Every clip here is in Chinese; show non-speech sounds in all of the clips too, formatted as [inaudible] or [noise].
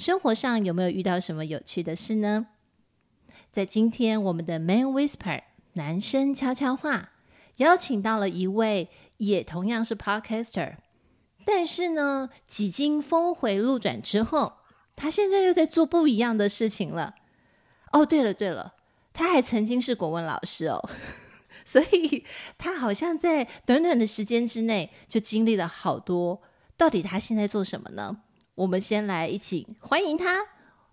生活上有没有遇到什么有趣的事呢？在今天我们的 Man Whisper 男生悄悄话，邀请到了一位也同样是 Podcaster，但是呢，几经峰回路转之后，他现在又在做不一样的事情了。哦，对了对了，他还曾经是国文老师哦，[laughs] 所以他好像在短短的时间之内就经历了好多。到底他现在做什么呢？我们先来一起欢迎他。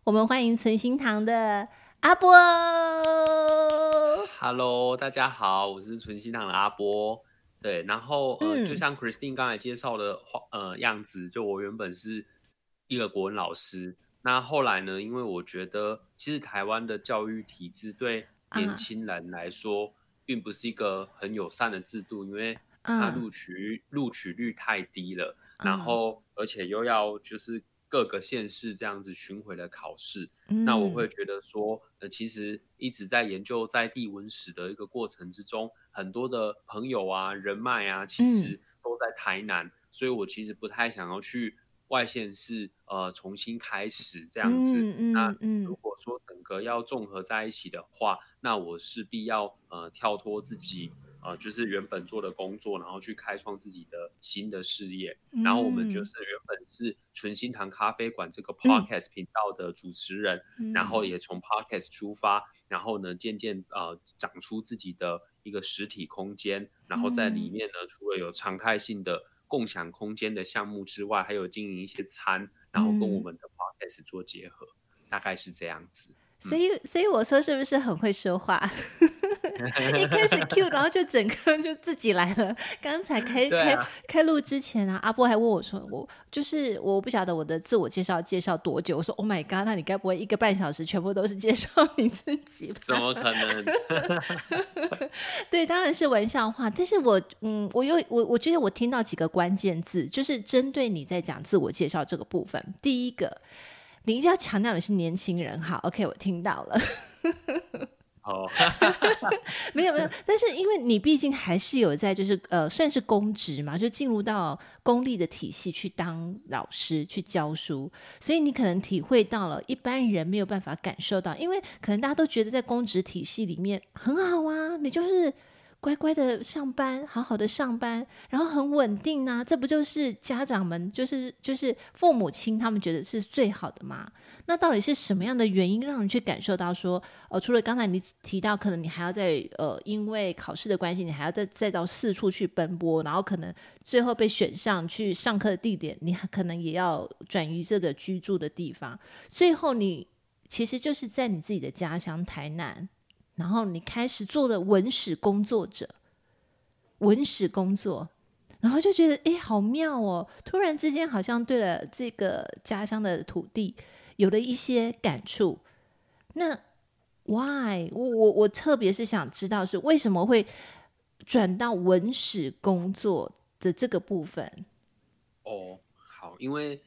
我们欢迎存心堂的阿波。Hello，大家好，我是存心堂的阿波。对，然后呃，就像 Christine 刚才介绍的话，呃，样子，就我原本是一个国文老师。那后来呢，因为我觉得其实台湾的教育体制对年轻人来说，并不是一个很友善的制度，因为它录取录取率太低了。然后，而且又要就是各个县市这样子巡回的考试，嗯，那我会觉得说，呃，其实一直在研究在地文史的一个过程之中，很多的朋友啊、人脉啊，其实都在台南，嗯，所以我其实不太想要去外县市，呃，重新开始这样子。嗯嗯，那如果说整个要综合在一起的话，那我势必要呃跳脱自己。呃，就是原本做的工作，然后去开创自己的新的事业。嗯、然后我们就是原本是纯心堂咖啡馆这个 podcast 频道的主持人，嗯、然后也从 podcast 出发，然后呢，渐渐呃长出自己的一个实体空间。然后在里面呢，嗯、除了有常态性的共享空间的项目之外，还有经营一些餐，然后跟我们的 podcast 做结合，嗯、大概是这样子。所以，所以我说是不是很会说话？一开始 [laughs] Q，然后就整个就自己来了。刚才开开开录之前啊，阿波还问我说：“我就是我不晓得我的自我介绍介绍多久。”我说：“Oh my god，那你该不会一个半小时全部都是介绍你自己吧？”怎么可能？[laughs] 对，当然是玩笑话。但是我嗯，我又我我觉得我听到几个关键字，就是针对你在讲自我介绍这个部分。第一个。你一定要强调的是年轻人，好，OK，我听到了。哦，[laughs] 没有没有，但是因为你毕竟还是有在，就是呃，算是公职嘛，就进入到公立的体系去当老师去教书，所以你可能体会到了一般人没有办法感受到，因为可能大家都觉得在公职体系里面很好啊，你就是。乖乖的上班，好好的上班，然后很稳定呐、啊，这不就是家长们，就是就是父母亲他们觉得是最好的吗？那到底是什么样的原因让你去感受到说，呃，除了刚才你提到，可能你还要在呃，因为考试的关系，你还要再再到四处去奔波，然后可能最后被选上去上课的地点，你可能也要转移这个居住的地方，最后你其实就是在你自己的家乡台南。然后你开始做了文史工作者，文史工作，然后就觉得哎，好妙哦！突然之间，好像对了这个家乡的土地有了一些感触。那 why？我我我特别是想知道是为什么会转到文史工作的这个部分？哦，好，因为。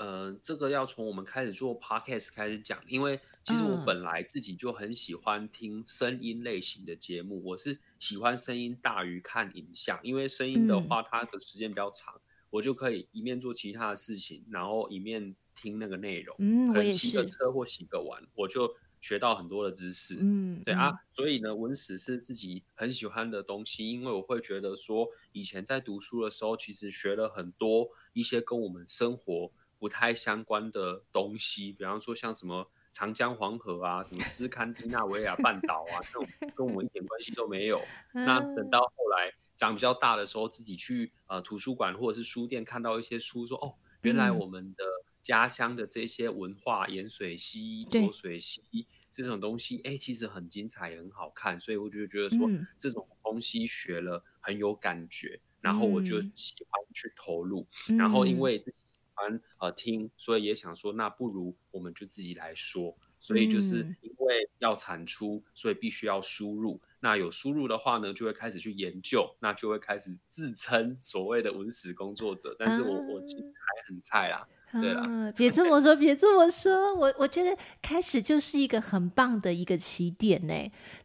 呃，这个要从我们开始做 podcast 开始讲，因为其实我本来自己就很喜欢听声音类型的节目，我是喜欢声音大于看影像，因为声音的话它的时间比较长，嗯，我就可以一面做其他的事情，然后一面听那个内容。嗯，可能骑个车或洗个碗，我就学到很多的知识。嗯，对啊，所以呢，文史是自己很喜欢的东西，因为我会觉得说，以前在读书的时候，其实学了很多一些跟我们生活。不太相关的东西，比方说像什么长江黄河啊，什么斯堪的纳维亚半岛啊，这种跟我们一点关系都没有。[laughs] 那等到后来长比较大的时候，自己去呃图书馆或者是书店看到一些书，说哦，原来我们的家乡的这些文化，盐水溪、浊水溪这种东西，哎，其实很精彩，也很好看。所以我就觉得说，这种东西学了很有感觉，然后我就喜欢去投入，然后因为自己。欢呃听，所以也想说，那不如我们就自己来说。所以就是因为要产出，所以必须要输入。那有输入的话呢，就会开始去研究，那就会开始自称所谓的文史工作者。但是我我其实还很菜啦。对啊，[laughs] 别这么说，别这么说，我我觉得开始就是一个很棒的一个起点呢。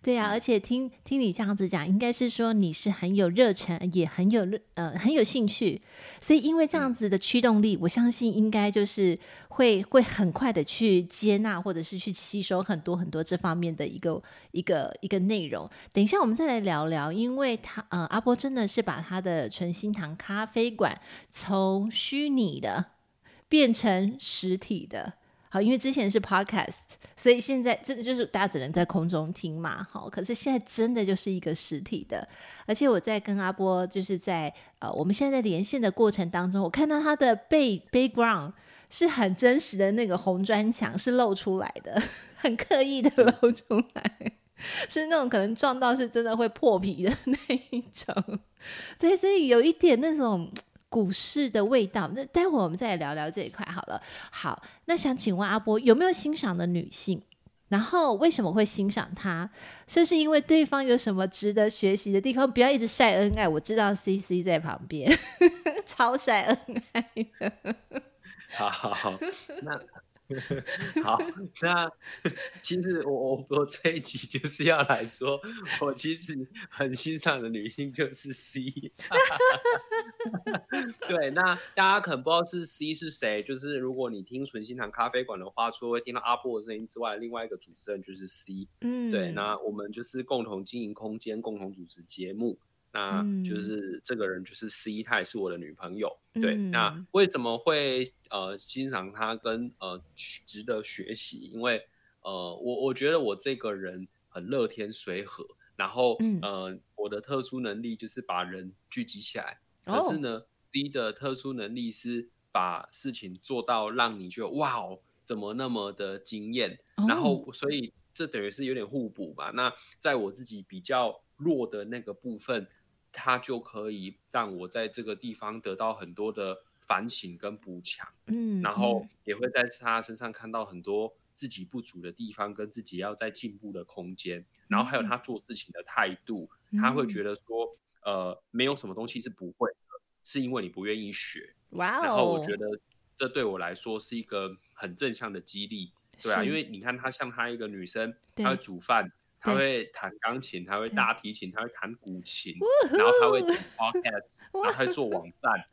对啊，而且听听你这样子讲，应该是说你是很有热忱，也很有呃很有兴趣，所以因为这样子的驱动力，我相信应该就是会会很快的去接纳，或者是去吸收很多很多这方面的一个一个一个内容。等一下我们再来聊聊，因为他呃阿波真的是把他的纯心堂咖啡馆从虚拟的。变成实体的，好，因为之前是 podcast，所以现在真的就是大家只能在空中听嘛，好，可是现在真的就是一个实体的，而且我在跟阿波就是在呃，我们现在在连线的过程当中，我看到他的背 background 是很真实的那个红砖墙是露出来的，[laughs] 很刻意的露出来，是那种可能撞到是真的会破皮的那一种，对，所以有一点那种。股市的味道，那待会我们再来聊聊这一块好了。好，那想请问阿波有没有欣赏的女性？然后为什么会欣赏她？是不是因为对方有什么值得学习的地方？不要一直晒恩爱，我知道 CC 在旁边 [laughs] 超晒恩爱的。好好好，那。[laughs] 好，那其实我我我这一集就是要来说，我其实很欣赏的女性就是 C。[laughs] 对，那大家可能不知道是 C 是谁，就是如果你听纯心堂咖啡馆的话，除了会听到阿波的声音之外，另外一个主持人就是 C。嗯，对，那我们就是共同经营空间，共同主持节目。那就是这个人就是 C，她也是我的女朋友。嗯、对，那为什么会呃欣赏她跟呃值得学习？因为呃我我觉得我这个人很乐天随和，然后、嗯、呃我的特殊能力就是把人聚集起来。可是呢、哦、C 的特殊能力是把事情做到让你觉得哇哦怎么那么的惊艳，哦、然后所以这等于是有点互补吧。那在我自己比较弱的那个部分。他就可以让我在这个地方得到很多的反省跟补强，嗯，然后也会在他身上看到很多自己不足的地方跟自己要在进步的空间，然后还有他做事情的态度，嗯，他会觉得说，呃，没有什么东西是不会的，是因为你不愿意学，哇哦，然后我觉得这对我来说是一个很正向的激励，对啊，因。为你看他像他一个女生，她会煮饭。他会弹钢琴，他会大提琴，他会弹古琴，然后他会做 podcast，然后他会做网！站，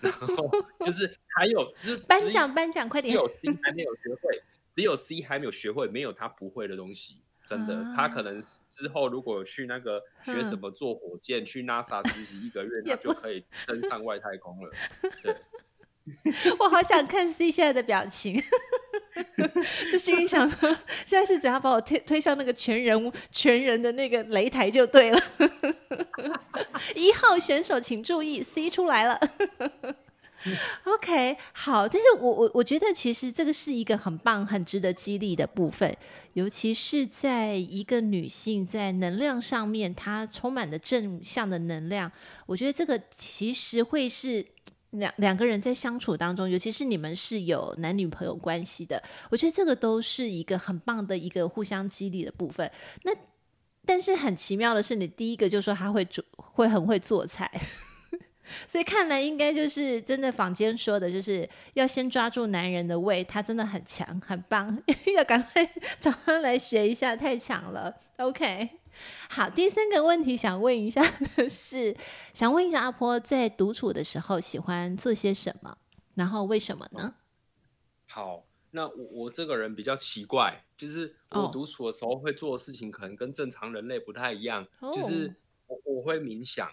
然后就是还有只颁奖颁奖快点，只有 C 还没有学会，只有 C 还没有学会，没有他不会的东西，真的，他可能之后如果去那个学怎么做火箭，去 NASA 实习一个月，[laughs] 他就可以登上外太空了。对，[laughs] 我好想看 C 现在的表情。[laughs] 就心里想说，[laughs] 现在是怎样把我推推向那个全人全人的那个擂台就对了。[laughs] 一号选手请注意，C 出来了。OK，好，但是我我我觉得其实这个是一个很棒、很值得激励的部分，尤其是在一个女性在能量上面，她充满了正向的能量。我觉得这个其实会是。两两个人在相处当中，尤其是你们是有男女朋友关系的，我觉得这个都是一个很棒的一个互相激励的部分。那但是很奇妙的是，你第一个就说他会煮，会很会做菜，[laughs] 所以看来应该就是真的坊间说的，就是要先抓住男人的胃，他真的很强，很棒，[laughs] 要赶快 [laughs] 找他来学一下，太强了。OK。好，第三个问题想问一下的是，想问一下阿婆在独处的时候喜欢做些什么，然后为什么呢？好，那我我这个人比较奇怪，就是我独处的时候会做的事情可能跟正常人类不太一样，哦、就是我我会冥想，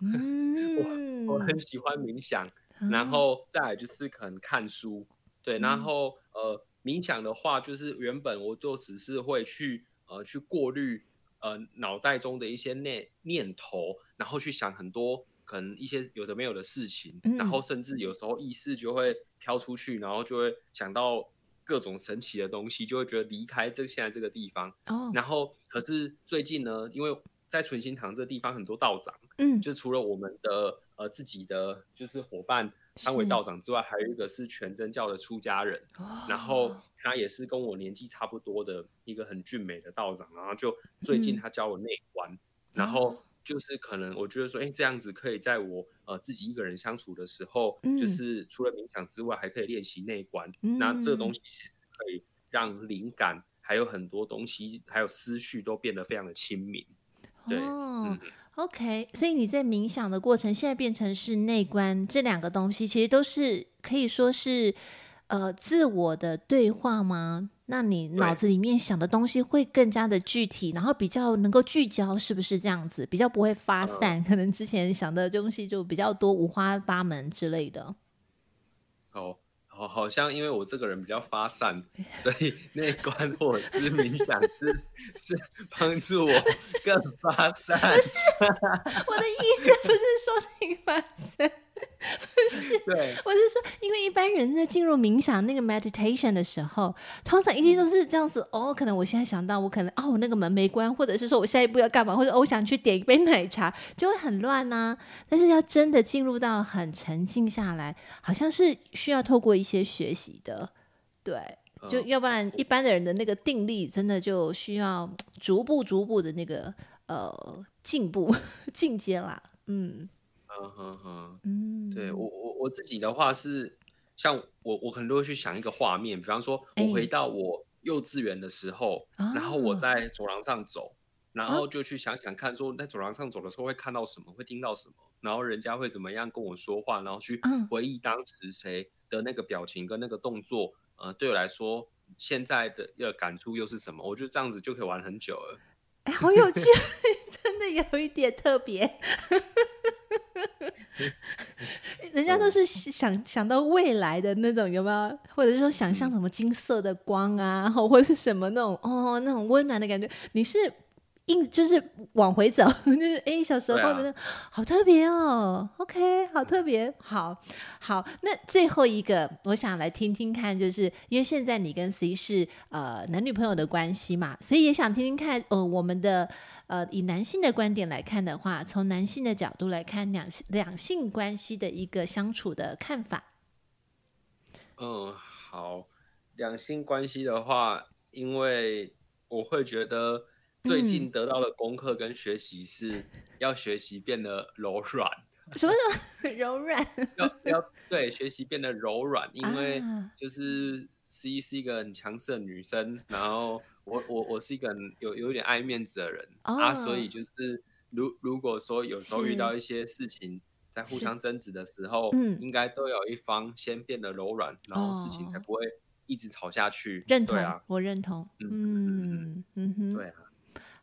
嗯、我我很。喜欢冥想，嗯、然后再来就是可能看书，对，然后呃冥想的话，就是原本我就只是会去呃去过滤。呃，脑袋中的一些念念头，然后去想很多可能一些有的没有的事情，嗯、然后甚至有时候意识就会飘出去，然后就会想到各种神奇的东西，就会觉得离开这现在这个地方。哦、然后可是最近呢，因为在纯心堂这个地方很多道长，嗯，就除了我们的呃自己的就是伙伴三位道长之外，还有一个是全真教的出家人，然后他也是跟我年纪差不多的一个很俊美的道长，然后就最近他教我内观，嗯、然后就是可能我觉得说，哎，这样子可以在我呃自己一个人相处的时候，嗯、就是除了冥想之外，还可以练习内观，嗯、那这个东西其实可以让灵感还有很多东西，还有思绪都变得非常的清明，对，哦、嗯。OK，所以你在冥想的过程，现在变成是内观，这两个东西其实都是可以说是呃自我的对话吗？那你脑子里面想的东西会更加的具体，然后比较能够聚焦，是不是这样子？比较不会发散，可能之前想的东西就比较多，五花八门之类的。好。好，好像因为我这个人比较发散，所以 [laughs] 内观或者是冥想是是帮助我更发散。不是，我的意思不是说你发散。不是，对，[laughs] 我是说，因为一般人在进入冥想那个 meditation 的时候，通常一定都是这样子哦。可能我现在想到，我可能哦，那个门没关，或者是说我下一步要干嘛，或者、哦、我想去点一杯奶茶，就会很乱呐、啊。[laughs] 但是要真的进入到很沉静下来，好像是需要透过一些学习的，对，就要不然一般的人的那个定力，真的就需要逐步逐步的那个呃进步 [laughs] 进阶啦，嗯。嗯哼哼，嗯，对我我我自己的话是，像我我可能都会去想一个画面，比方说我回到我幼稚园的时候，欸、然后我在走廊上走，哦、然后就去想想看，说在走廊上走的时候会看到什么，会听到什么，然后人家会怎么样跟我说话，然后去回忆当时谁的那个表情跟那个动作，呃，对我来说现在的一个感触又是什么？我觉得这样子就可以玩很久了。哎，好有趣，真的有一点特别。人家都是想想到未来的那种，有没有？或者是说想象什么金色的光啊，或者是什么那种哦，那种温暖的感觉？你是？硬就是往回走，[laughs] 就是哎，小时候的那、啊、好特别哦。OK，好特别，好好。那最后一个，我想来听听看，就是因为现在你跟 C 是呃男女朋友的关系嘛，所以也想听听看，呃，我们的呃以男性的观点来看的话，从男性的角度来看两性两性关系的一个相处的看法。嗯，好，两性关系的话，因为我会觉得。最近得到的功课跟学习是要学习变得柔软。什么什么 [laughs] 柔软？要要对学习变得柔软，因为就是 C 是一个很强势的女生，然后我我我是一个有有点爱面子的人、哦、啊，所以就是如如果说有时候遇到一些事情在互相争执的时候，嗯，应该都有一方先变得柔软，然后事情才不会一直吵下去。认同，啊、我认同。嗯嗯嗯，对啊。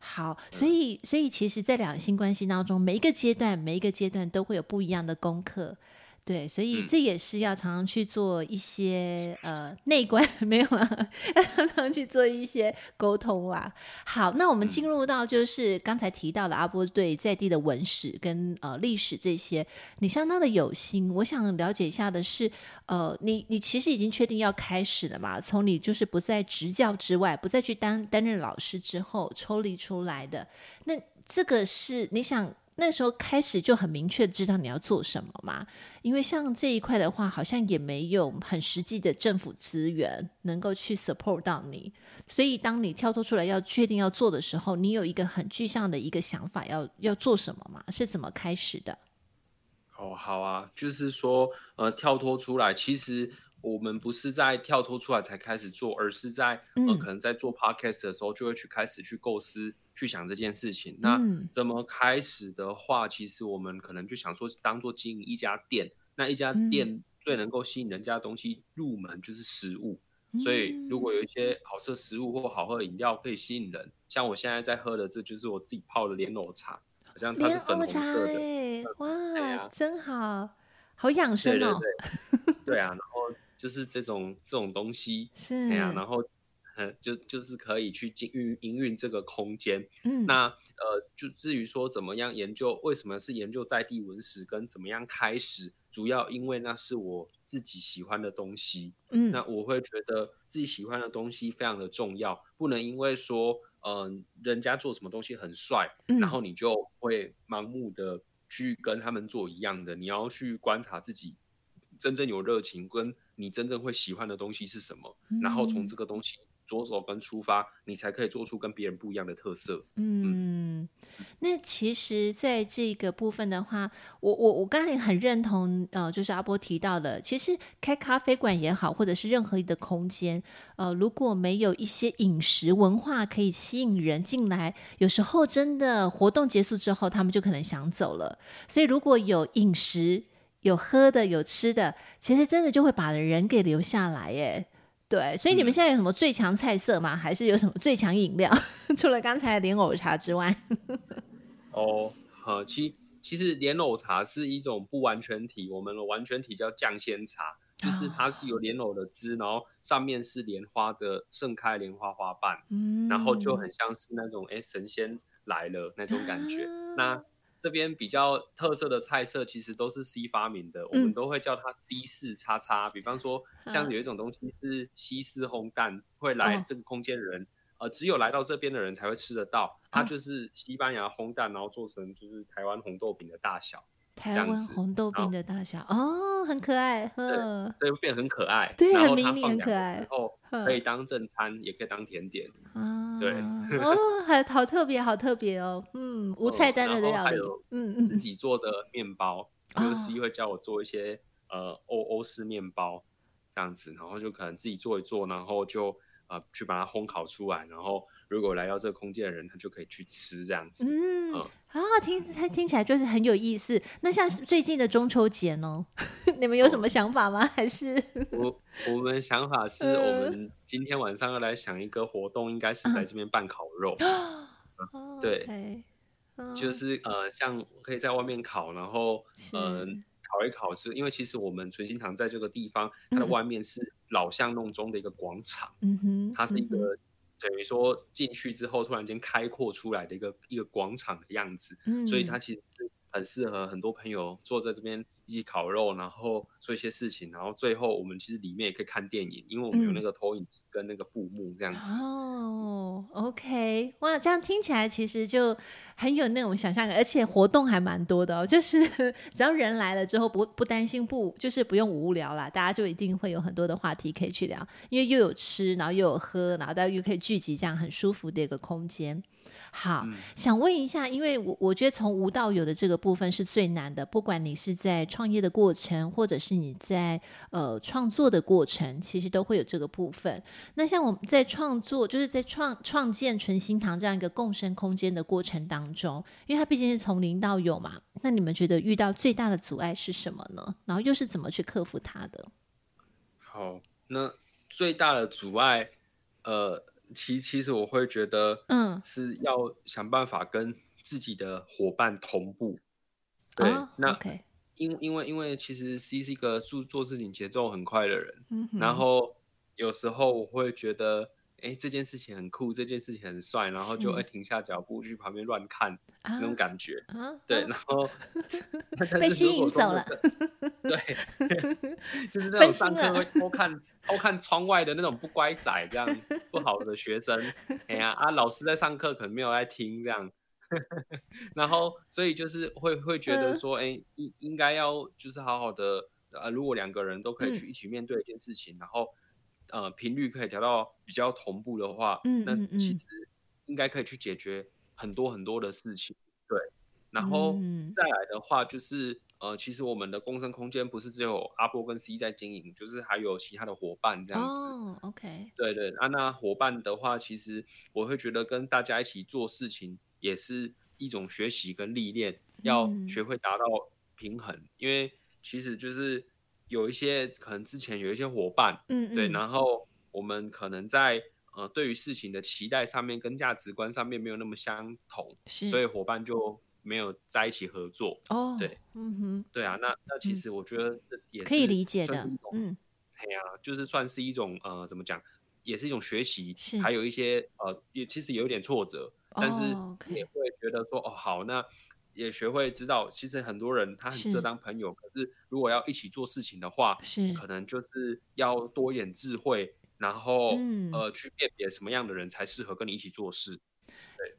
好，所以所以其实，在两性关系当中，每一个阶段，每一个阶段都会有不一样的功课。对，所以这也是要常常去做一些、嗯、呃内观，[laughs] 没有啊，要常常去做一些沟通啦。好，那我们进入到就是刚才提到的阿波对在地的文史跟呃历史这些，你相当的有心。我想了解一下的是，呃，你你其实已经确定要开始了嘛？从你就是不在执教之外，不再去担担任老师之后抽离出来的，那这个是你想？那时候开始就很明确知道你要做什么嘛，因为像这一块的话，好像也没有很实际的政府资源能够去 support 到你，所以当你跳脱出来要确定要做的时候，你有一个很具象的一个想法要要做什么吗？是怎么开始的？哦，好啊，就是说，呃，跳脱出来，其实。我们不是在跳脱出来才开始做，而是在、嗯、呃可能在做 podcast 的时候就会去开始去构思、去想这件事情。那怎么开始的话，其实我们可能就想说，当做经营一家店，那一家店最能够吸引人家的东西入门就是食物。嗯、所以如果有一些好吃的食物或好喝的饮料可以吸引人，像我现在在喝的，这就是我自己泡的莲藕茶，好像它是粉红色的。欸、哇，真好，好养生哦。对，对，对，对啊，然后。就是这种这种东西，[laughs] 是哎呀，然后，嗯，就就是可以去经营营运这个空间。嗯，那呃，就至于说怎么样研究，为什么是研究在地文史，跟怎么样开始，主要因为那是我自己喜欢的东西。嗯，那我会觉得自己喜欢的东西非常的重要，不能因为说，嗯、呃，人家做什么东西很帅，嗯、然后你就会盲目的去跟他们做一样的。你要去观察自己。真正有热情，跟你真正会喜欢的东西是什么，嗯、然后从这个东西。着手跟出发，你才可以做出跟别人不一样的特色。嗯，嗯，那其实在这个部分的话，我我我刚才很认同，呃，就是阿波提到的，其实开咖啡馆也好，或者是任何一个空间，呃，如果没有一些饮食文化可以吸引人进来，有时候真的活动结束之后，他们就可能想走了。所以如果有饮食、有喝的、有吃的，其实真的就会把人给留下来，耶。对，所以你们现在有什么最强菜色吗？嗯、还是有什么最强饮料？[laughs] 除了刚才的莲藕茶之外？哦，好，其其实莲藕茶是一种不完全体，我们的完全体叫酱仙茶，就是它是有莲藕的汁，然后上面是莲花的盛开莲花花瓣，嗯，然后就很像是那种哎神仙来了那种感觉，啊、那。这边比较特色的菜色，其实都是 C 发明的，嗯、我们都会叫它 C 四叉叉。比方说，像有一种东西是西式烘蛋，啊、会来这个空间的人，哦、呃，只有来到这边的人才会吃得到。它就是西班牙烘蛋，然后做成就是台湾红豆饼的大小。台湾红豆饼的大小哦，很可爱，对，所以会变很可爱，对，然后它放凉的时候可以当正餐，也可以当甜点，啊，对，[laughs] 哦，还好特别，好特别哦，嗯，无菜单的料理，嗯嗯，自己做的面包，有时会教我做一些呃欧欧式面包这样子，然后就可能自己做一做，然后就呃去把它烘烤出来，然后。如果来到这个空间的人，他就可以去吃这样子。嗯，啊、嗯，听他听起来就是很有意思。那像最近的中秋节呢，[laughs] 你们有什么想法吗？还是我我们想法是我们今天晚上要来想一个活动，应该是在这边办烤肉。对，就是呃，像可以在外面烤，然后嗯、呃、烤一烤，是因为其实我们存心堂在这个地方，它的外面是老巷弄中的一个广场。嗯哼，它是一个。等于说进去之后，突然间开阔出来的一个一个广场的样子，嗯，所以它其实是很适合很多朋友坐在这边一起烤肉，然后做一些事情，然后最后我们其实里面也可以看电影，因为我们有那个投影机跟那个布幕这样子。哦，OK，哇，这样听起来其实就很有那种想象感，而且活动还蛮多的哦。就是 [laughs] 只要人来了之后不，不不担心不，就是不用无聊啦，大家就一定会有很多的话题可以去聊，因为又有吃，然后又有喝，然后大家又可以聚集，这样很舒服的一个空间。好，嗯、想问一下，因为我我觉得从无到有的这个部分是最难的，不管你是在创业的过程，或者是你在呃创作的过程，其实都会有这个部分。那像我们在创作，就是在创创建纯心堂这样一个共生空间的过程当中，因为它毕竟是从零到有嘛，那你们觉得遇到最大的阻碍是什么呢？然后又是怎么去克服它的？好，那最大的阻碍，呃。其其实我会觉得，嗯，是要想办法跟自己的伙伴同步。对，哦、那因因为因为其实 C 是一个做做事情节奏很快的人，嗯、然后有时候我会觉得。哎，这件事情很酷，这件事情很帅，然后就会停下脚步去旁边乱看，那种感觉。对，然后被吸引走了。对，[laughs] 就是那种上课会偷看偷看窗外的那种不乖仔，这样不好的学生。哎呀啊，老师在上课可能没有在听这样，[laughs] 然后所以就是会会觉得说，哎，应应该要就是好好的呃，如果两个人都可以去一起面对一件事情，然后。呃，频率可以调到比较同步的话，嗯，那其实应该可以去解决很多很多的事情。对，然后再来的话，就是呃，其实我们的共生空间不是只有阿波跟 C 在经营，就是还有其他的伙伴这样子。哦，OK。对对，啊，那伙伴的话，其实我会觉得跟大家一起做事情也是一种学习跟历练，要学会达到平衡，因为其实就是。有一些可能之前有一些伙伴，嗯，嗯，对，然后我们可能在呃对于事情的期待上面跟价值观上面没有那么相同，是所以伙伴就没有在一起合作。哦，对，嗯哼，对啊，那那其实我觉得也是可以理解的，嗯，对啊，就是算是一种呃怎么讲，也是一种学习，是还有一些呃也其实有一点挫折，但是也会觉得说哦，哦好那。也学会知道，其实很多人他很适合当朋友，是可是如果要一起做事情的话，是。可能就是要多一点智慧，然后、嗯、呃去辨别什么样的人才适合跟你一起做事。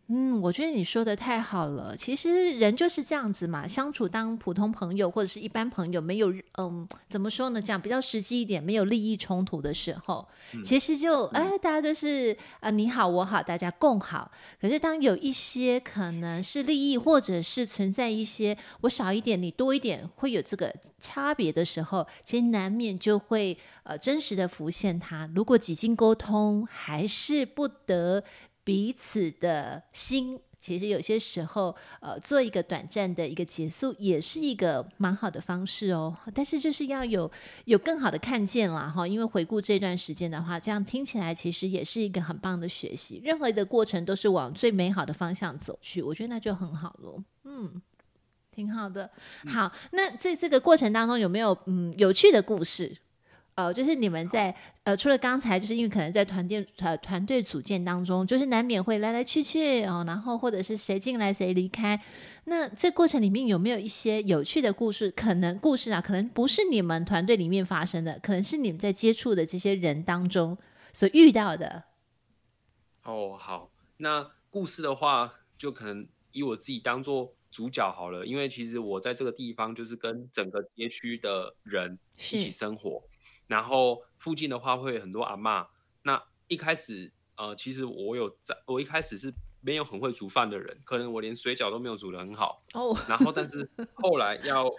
嗯，我觉得你说的太好了。其实人就是这样子嘛，相处当普通朋友或者是一般朋友，没有嗯，怎么说呢？讲比较实际一点，没有利益冲突的时候，嗯、其实就哎，大家都是啊、呃，你好我好，大家共好。可是当有一些可能是利益，或者是存在一些我少一点你多一点，会有这个差别的时候，其实难免就会呃真实的浮现它。如果几经沟通，还是不得。彼此的心，其实有些时候，呃，做一个短暂的一个结束，也是一个蛮好的方式哦。但是就是要有有更好的看见啦，哈。因为回顾这段时间的话，这样听起来其实也是一个很棒的学习。任何的过程都是往最美好的方向走去，我觉得那就很好了。嗯，挺好的。好，那在这个过程当中有没有嗯有趣的故事？呃，就是你们在呃，除了刚才，就是因为可能在团队呃团队组建当中，就是难免会来来去去哦，然后或者是谁进来谁离开，那这过程里面有没有一些有趣的故事？可能故事啊，可能不是你们团队里面发生的，可能是你们在接触的这些人当中所遇到的。哦，好，那故事的话，就可能以我自己当做主角好了，因为其实我在这个地方就是跟整个街区的人一起生活。然后附近的话会有很多阿妈。那一开始，呃，其实我有在，我一开始是没有很会煮饭的人，可能我连水饺都没有煮的很好。哦。Oh. 然后，但是后来要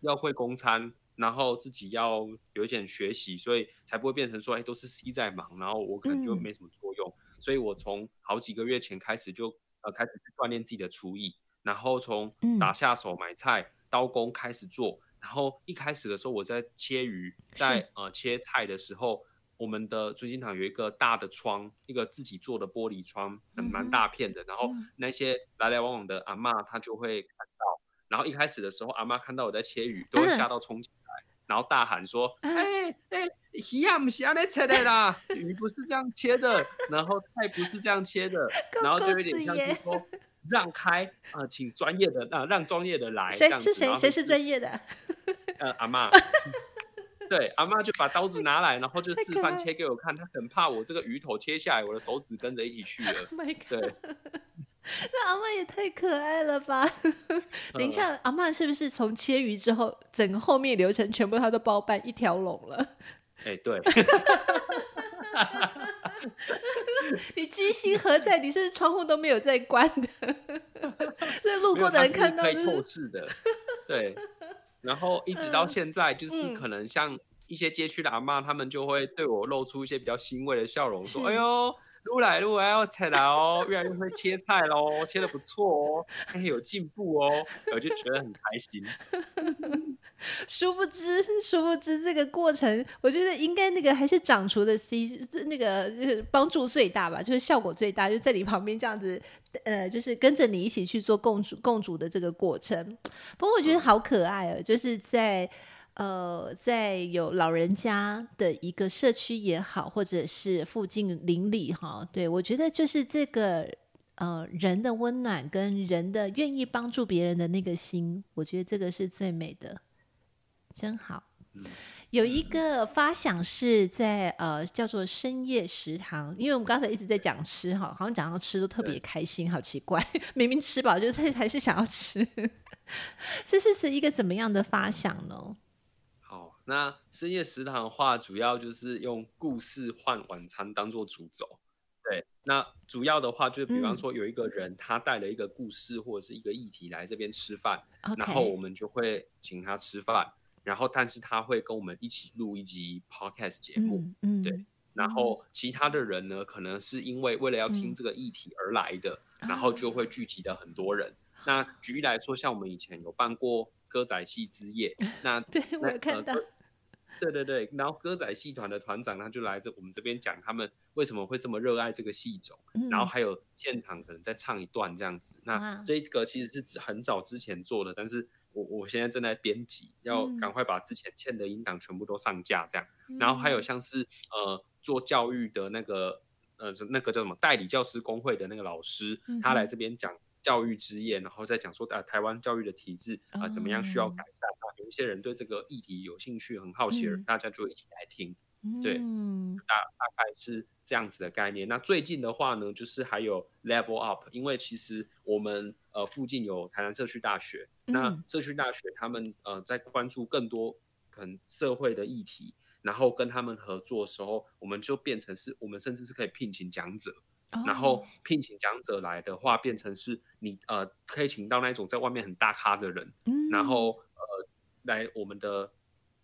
要会供餐，然后自己要有一点学习，所以才不会变成说，哎，都是 C 在忙，然后我可能就没什么作用。嗯。所以我从好几个月前开始就呃开始去锻炼自己的厨艺，然后从打下手买菜刀工开始做。然后一开始的时候，我在切鱼，在呃切菜的时候，我们的尊心堂有一个大的窗，一个自己做的玻璃窗，很蛮大片的。嗯、然后那些来来往往的阿嬷，她就会看到。然后一开始的时候，阿妈看到我在切鱼，都会吓到冲起来，嗯、然后大喊说：“哎哎，鱼啊不是这样切的啦，鱼不是这样切的，然后菜不是这样切的，[laughs] 然后就有点像是说。”让开啊、呃，请专业的啊，让专业的来。谁是谁？谁是专业的？[laughs] 呃，阿妈。[laughs] 对，阿妈就把刀子拿来，然后就示范切给我看。他很怕我这个鱼头切下来，我的手指跟着一起去了。[laughs] Oh、对。那阿妈也太可爱了吧！等一下，阿妈是不是从切鱼之后，整个后面流程全部她都包办一条龙了？哎、欸，对。[laughs] 你居心何在？你是窗户都没有在关的，[laughs] 这路过的人看到、就是、可以透视的。对，然后一直到现在，就是可能像一些街区的阿妈，他们就会对我露出一些比较欣慰的笑容，说：“哎呦。”路来撸来要菜来哦，越来越会切菜喽，切的不错哦，还有进步哦，我就觉得很开心。殊不知，殊不知这个过程，我觉得应该那个还是掌厨的 C，那个就是帮助最大吧，就是效果最大，就在你旁边这样子，呃，就是跟着你一起去做共煮共煮的这个过程。不过我觉得好可爱哦，就是在。呃，在有老人家的一个社区也好，或者是附近邻里哈，对，我觉得就是这个呃人的温暖跟人的愿意帮助别人的那个心，我觉得这个是最美的，真好。有一个发想是在呃叫做深夜食堂，因为我们刚才一直在讲吃哈，好像讲到吃都特别开心，好奇怪，[laughs] 明明吃饱就是还是想要吃，[laughs] 这是是一个怎么样的发想呢？那深夜食堂的话，主要就是用故事换晚餐当做主轴。对，那主要的话就是，比方说有一个人他带了一个故事或者是一个议题来这边吃饭，嗯、然后我们就会请他吃饭，然后但是他会跟我们一起录一集 podcast 节目。嗯，嗯对。然后其他的人呢，可能是因为为了要听这个议题而来的，嗯、然后就会聚集的很多人。嗯、那举例来说，像我们以前有办过歌仔戏之夜，[laughs] 那对我有看到。呃对对对，然后歌仔戏团的团长他就来这我们这边讲他们为什么会这么热爱这个戏种，嗯、然后还有现场可能再唱一段这样子。那这个其实是很早之前做的，但是我我现在正在编辑，要赶快把之前欠的音档全部都上架这样。嗯、然后还有像是呃做教育的那个呃那个叫什么代理教师工会的那个老师，嗯、他来这边讲。教育之夜，然后再讲说啊，台湾教育的体制啊、呃，怎么样需要改善啊？有一些人对这个议题有兴趣，很好奇，嗯、大家就一起来听。对，大大概是这样子的概念。那最近的话呢，就是还有 Level Up，因为其实我们呃附近有台南社区大学，那社区大学他们呃在关注更多可能社会的议题，然后跟他们合作的时候，我们就变成是我们甚至是可以聘请讲者，然后聘请讲者来的话，变成是你呃可以请到那种在外面很大咖的人，然后呃来我们的。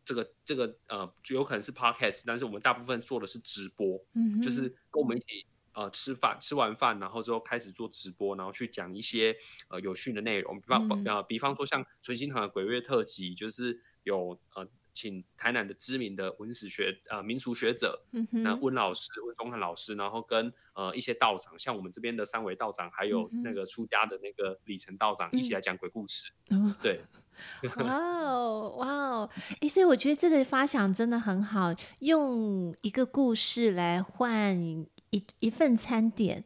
这个这个呃，就有可能是 podcast，但是我们大部分做的是直播，嗯，就是。跟我们一起呃吃饭，吃完饭然后之后开始做直播，然后去讲一些呃有趣的内容，比方呃比方说像纯心堂的鬼月特辑，就是有呃请台南的知名的文史学呃民俗学者，那温老师温宗汉老师，然后跟呃一些道长，像我们这边的三位道长，还有那个出家的那个李成道长，一起来讲鬼故事，嗯，对。[laughs] 哇哦，哇哦！哎，所以我觉得这个发想真的很好，用一个故事来换一一份餐点。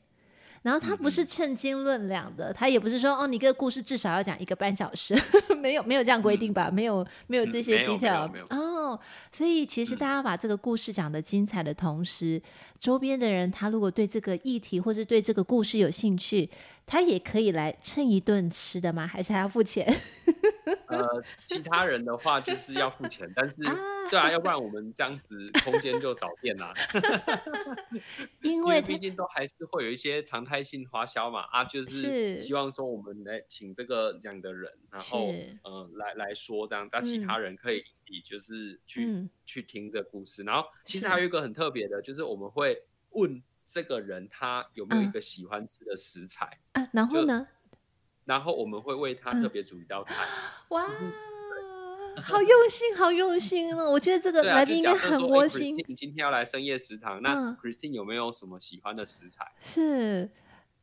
然后他不是称斤论两的，他也不是说哦，你这个故事至少要讲一个半小时，[laughs] 没有没有这样规定吧？没有没有这些 detail 哦。所以其实大家把这个故事讲得精彩的同时，周边的人他如果对这个议题或是对这个故事有兴趣，他也可以来蹭一顿吃的吗？还是还要付钱？[laughs] 呃，其他人的话就是要付钱，但是。对啊，要不然我们这样子空间就倒电啦。[laughs] 因为毕竟都还是会有一些常态性花销嘛，啊，就是希望说我们来请这个这样的人，然后嗯、呃、来来说这样，让其他人可以一起就是去、嗯、去听这故事。然后其实还有一个很特别的，就是我们会问这个人他有没有一个喜欢吃的食材啊，然后呢，然后我们会为他特别煮一道菜。嗯、哇。好用心，好用心哦！我觉得这个来宾应该很窝心。你今天要来深夜食堂，那 Christine 有没有什么喜欢的食材？是，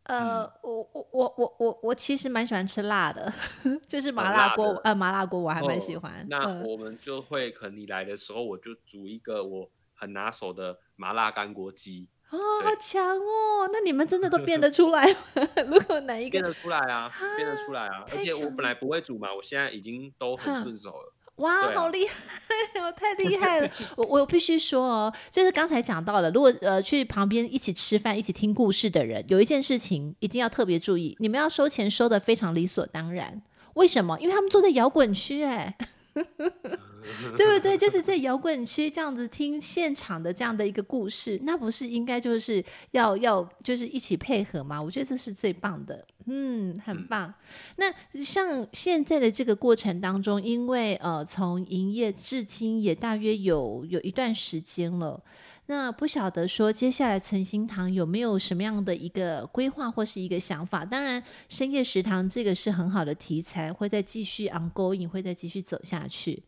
呃，我我我我我我其实蛮喜欢吃辣的，[laughs] 就是麻辣锅，呃，麻辣锅我还蛮喜欢。那我们就会，可能你来的时候，我就煮一个我很拿手的麻辣干锅鸡。哦，好强哦！那你们真的都变 [laughs] 得出来吗？如果哪一个变得出来啊，变得出来啊！而且我本来不会煮嘛，我现在已经都很顺手了。哇，啊、好厉害！[laughs] 我太厉害了！我我必须说哦，就是刚才讲到了，如果呃去旁边一起吃饭、一起听故事的人，有一件事情一定要特别注意，你们要收钱收的非常理所当然。为什么？因为他们坐在摇滚区，哎。[laughs] 对不对？就是在摇滚区这样子听现场的这样的一个故事，那不是应该就是要要就是一起配合吗？我觉得这是最棒的，嗯，很棒。那像现在的这个过程当中，因为呃从营业至今也大约有有一段时间了。那不晓得说接下来诚心堂有没有什么样的一个规划或是一个想法？当然，深夜食堂这个是很好的题材，会再继续 ongoing，会再继续走下去。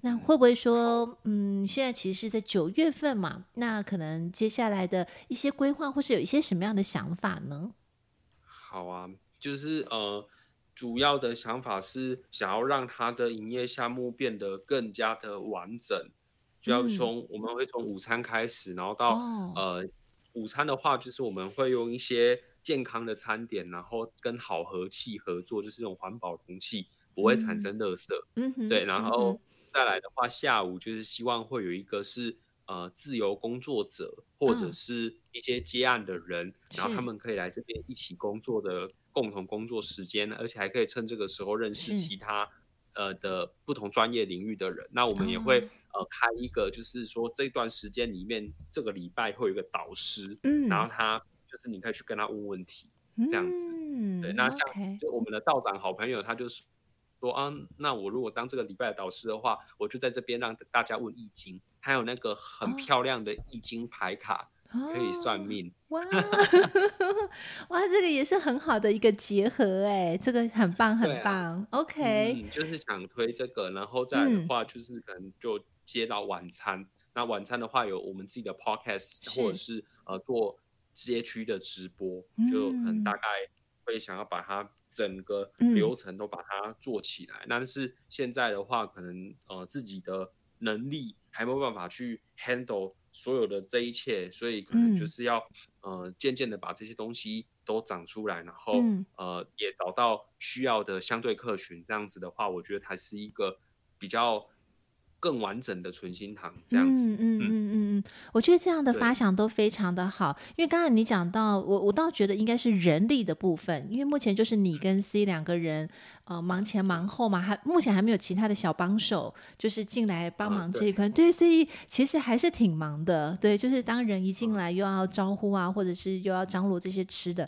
那会不会说，嗯，现在其实是在九月份嘛？那可能接下来的一些规划或是有一些什么样的想法呢？好啊，就是呃，主要的想法是想要让它的营业项目变得更加的完整。就要从我们会从午餐开始，然后到、哦、呃午餐的话，就是我们会用一些健康的餐点，然后跟好和气合作，就是这种环保容器不会产生垃圾。嗯，对，然后再来的话，下午就是希望会有一个是呃自由工作者或者是一些接案的人，嗯、然后他们可以来这边一起工作的共同工作时间，而且还可以趁这个时候认识其他呃的不同专业领域的人。那我们也会。呃，开一个就是说这段时间里面，这个礼拜会有一个导师，嗯，然后他就是你可以去跟他问问题，嗯、这样子，对。那像就我们的道长好朋友，他就是说啊，那我如果当这个礼拜的导师的话，我就在这边让大家问易经，还有那个很漂亮的易经牌卡，哦、可以算命。哇，[laughs] 哇，这个也是很好的一个结合，哎，这个很棒，很棒。啊、OK，嗯，就是想推这个，然后再来的话，就是可能就。接到晚餐，那晚餐的话有我们自己的 podcast，或者是呃做街区的直播，就可能大概会想要把它整个流程都把它做起来。嗯、但是现在的话，可能呃自己的能力还没有办法去 handle 所有的这一切，所以可能就是要、嗯、呃渐渐的把这些东西都长出来，然后、嗯、呃也找到需要的相对客群。这样子的话，我觉得才是一个比较。更完整的纯心堂这样子，嗯嗯嗯。嗯我觉得这样的发想都非常的好，因为刚才你讲到，我我倒觉得应该是人力的部分，因为目前就是你跟 C 两个人，呃，忙前忙后嘛，还目前还没有其他的小帮手，就是进来帮忙这一块，啊、对，对，所以其实还是挺忙的，对，就是当人一进来又要招呼啊，或者是又要张罗这些吃的，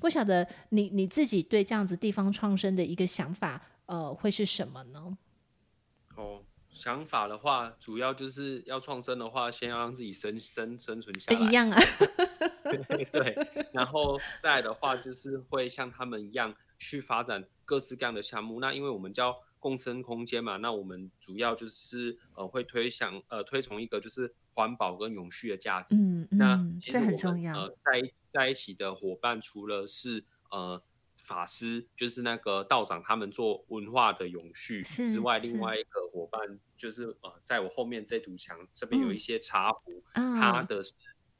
不晓得你你自己对这样子地方创生的一个想法，呃，会是什么呢？哦。想法的话，主要就是要创生的话，先要让自己生生生存下来。一样啊。[laughs] 对，然后再的话，就是会像他们一样去发展各式各样的项目。那因为我们叫共生空间嘛，那我们主要就是呃会推想呃推崇一个就是环保跟永续的价值。嗯嗯。那其实我们很重要。呃在在一起的伙伴，除了是呃。法师就是那个道长，他们做文化的永续之外，另外一个伙伴就是呃，在我后面这堵墙这边有一些茶壶，嗯、他的是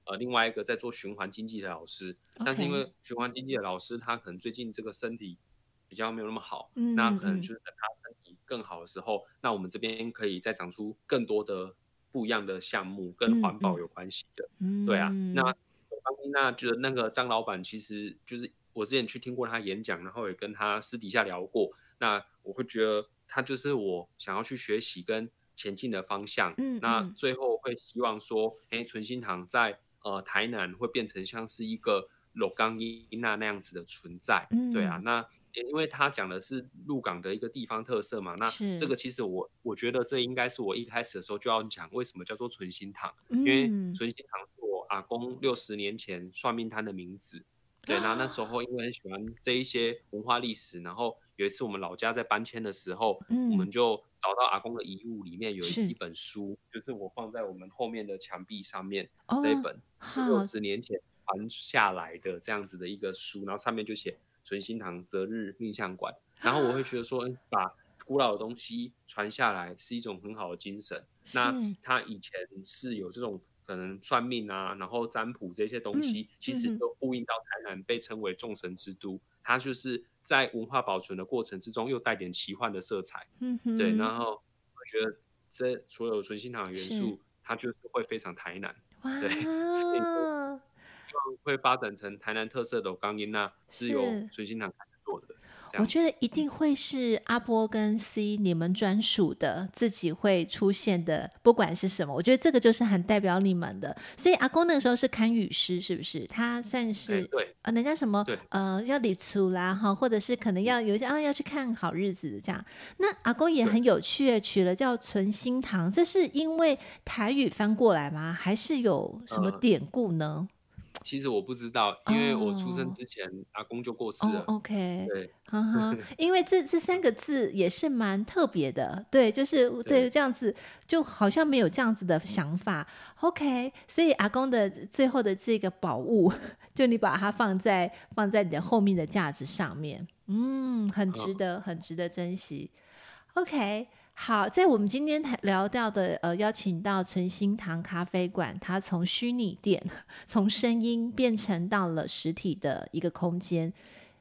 呃另外一个在做循环经济的老师，嗯、但是因为循环经济的老师他可能最近这个身体比较没有那么好，嗯、那可能就是等他身体更好的时候，嗯、那我们这边可以再长出更多的不一样的项目，跟环保有关系的，嗯、对啊，那那觉得那个张老板其实就是。我之前去听过他演讲，然后也跟他私底下聊过。那我会觉得他就是我想要去学习跟前进的方向。嗯，那最后会希望说，哎，存心堂在呃台南会变成像是一个鹿港一那那样子的存在。嗯，对啊。那因为他讲的是鹿港的一个地方特色嘛，那这个其实我我觉得这应该是我一开始的时候就要讲，为什么叫做存心堂？因为存心堂是我阿公六十年前算命摊的名字。对，然后那时候因为很喜欢这一些文化历史，然后有一次我们老家在搬迁的时候，嗯、我们就找到阿公的遗物，里面有一本书，是就是我放在我们后面的墙壁上面、哦、这一本六十年前传下来的这样子的一个书，然后上面就写存心堂择日命相馆，然后我会觉得说，把古老的东西传下来是一种很好的精神。那他以前是有这种。可能算命啊，然后占卜这些东西，嗯、其实都呼应到台南被称为众神之都。嗯、它就是在文化保存的过程之中，又带点奇幻的色彩。嗯哼，对。然后我觉得这所有纯心堂的元素，它就是会非常台南。哇对，所以会发展成台南特色的钢音呐是由纯心堂开我觉得一定会是阿波跟 C 你们专属的，自己会出现的，不管是什么，我觉得这个就是很代表你们的。所以阿公那个时候是堪舆师，是不是？他算是对呃，人家什么呃要理出啦哈，或者是可能要有一些啊要去看好日子这样。那阿公也很有趣，对取了叫存心堂，这是因为台语翻过来吗？还是有什么典故呢？呃其实我不知道，因为我出生之前、oh. 阿公就过世了。Oh, OK，对，哈哈，因为这这三个字也是蛮特别的，对，就是对，对这样子就好像没有这样子的想法。OK，所以阿公的最后的这个宝物，[laughs] 就你把它放在放在你的后面的架子上面，嗯，很值得，oh. 很值得珍惜。OK。好，在我们今天聊到的，呃，邀请到存心堂咖啡馆，它从虚拟店，从声音变成到了实体的一个空间，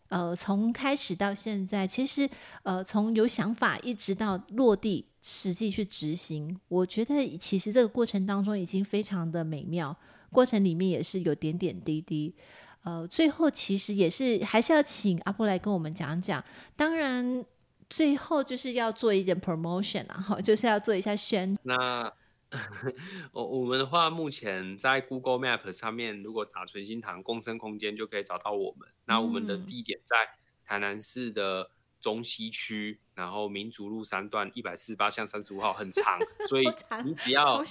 呃，从开始到现在，其实，呃，从有想法一直到落地，实际去执行，我觉得其实这个过程当中已经非常的美妙，过程里面也是有点点滴滴，呃，最后其实也是还是要请阿波来跟我们讲讲，当然。最后就是要做一点 promotion，然后 [laughs] 就是要做一下宣。那 [laughs] 我我们的话，目前在 Google Map 上面，如果打纯心堂共生空间，就可以找到我们。那我们的地点在台南市的中西区，然后民族路三段一百四十八巷三十五号，很长，[laughs] 所以你只要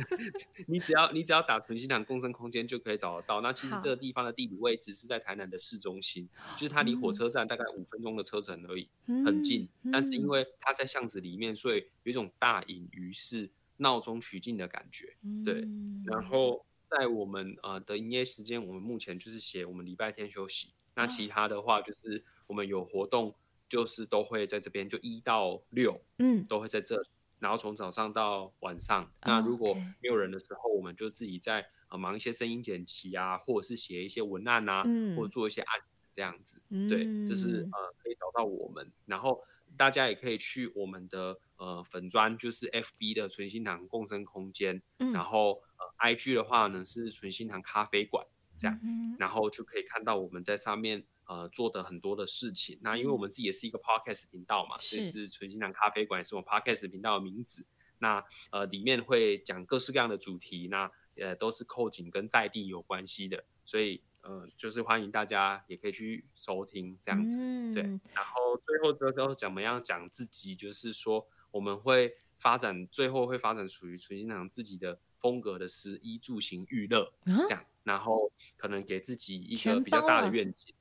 [laughs] 你只要你只要打存心堂共生空间就可以找得到。那其实这个地方的地理位置是在台南的市中心，就是它离火车站大概五分钟的车程而已，嗯、很近。但是因为它在巷子里面，所以有一种大隐于市、闹中取静的感觉。对，然后在我们呃的营业时间，我们目前就是写我们礼拜天休息，那其他的话就是我们有活动。就是都会在这边，就一到六，嗯，都会在这里，然后从早上到晚上。嗯、那如果没有人的时候，我们就自己在呃忙一些声音剪辑啊，或者是写一些文案啊，嗯、或者做一些案子这样子。嗯、对，就是呃可以找到我们，然后大家也可以去我们的呃粉砖，就是 FB 的纯心堂共生空间，嗯、然后呃 IG 的话呢是纯心堂咖啡馆这样，嗯、然后就可以看到我们在上面呃做的很多的事情。那因为我们自己也是一个 Podcast 频道嘛，所以是纯心堂咖啡馆也是我们 Podcast 频道的名字。那呃里面会讲各式各样的主题，那呃都是扣紧跟在地有关系的，所以。呃，就是欢迎大家也可以去收听这样子，嗯、对。然后最后这个怎么样讲自己，就是说我们会发展，最后会发展属于纯心堂自己的风格的食衣住行娱乐这样，嗯、然后可能给自己一个比较大的愿景，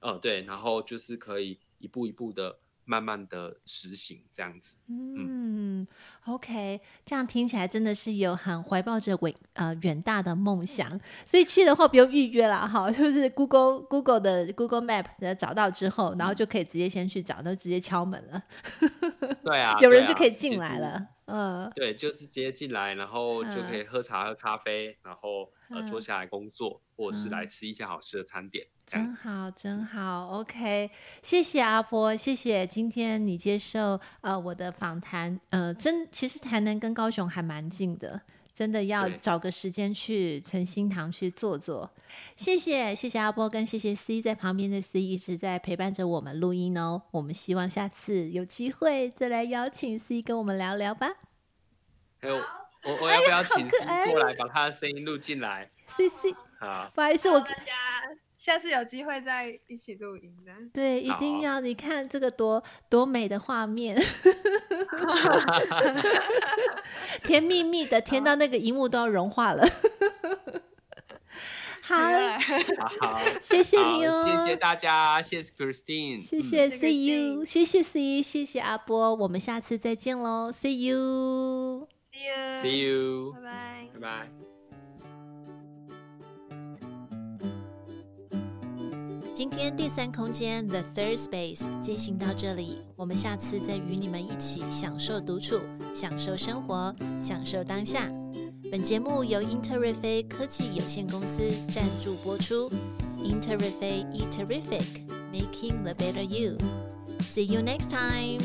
呃，对，然后就是可以一步一步的。慢慢的实行这样子，嗯，OK，这样听起来真的是有很怀抱着伟呃远大的梦想，所以去的话不用预约了哈，就是 Google Google 的 Google Map 的找到之后，然后就可以直接先去找，都直接敲门了，对啊，[laughs] 有人就可以进来了。嗯，对，就直接进来，然后就可以喝茶、喝咖啡，然后呃坐下来工作，或者是来吃一些好吃的餐点。真好，真好，OK，谢谢阿波，谢谢今天你接受呃我的访谈，呃，真其实台南跟高雄还蛮近的，真的要找个时间去诚心堂去坐坐。谢谢，谢谢阿波，跟谢谢 C 在旁边的 C 一直在陪伴着我们录音哦。我们希望下次有机会再来邀请 C 跟我们聊聊吧。还有，我我要不要请 C 过来把他的声音录进来？C C，好，不好意思，我大家。下次有机会再一起录音的。对，一定要！你看这个多多美的画面，[laughs] 甜蜜蜜的，甜到那个荧幕都要融化了。[laughs] 好，好，谢谢你哦，谢谢大家，谢谢 Christine，谢谢 See you，谢谢 See，谢谢阿波，我们下次再见喽，See you，See you，See you，拜拜，拜拜。今天第三空间 The Third Space 进行到这里，我们下次再与你们一起享受独处，享受生活，享受当下。本节目由 Interific 科技有限公司赞助播出。Interific Eat Terrific，Making the Better You。See you next time.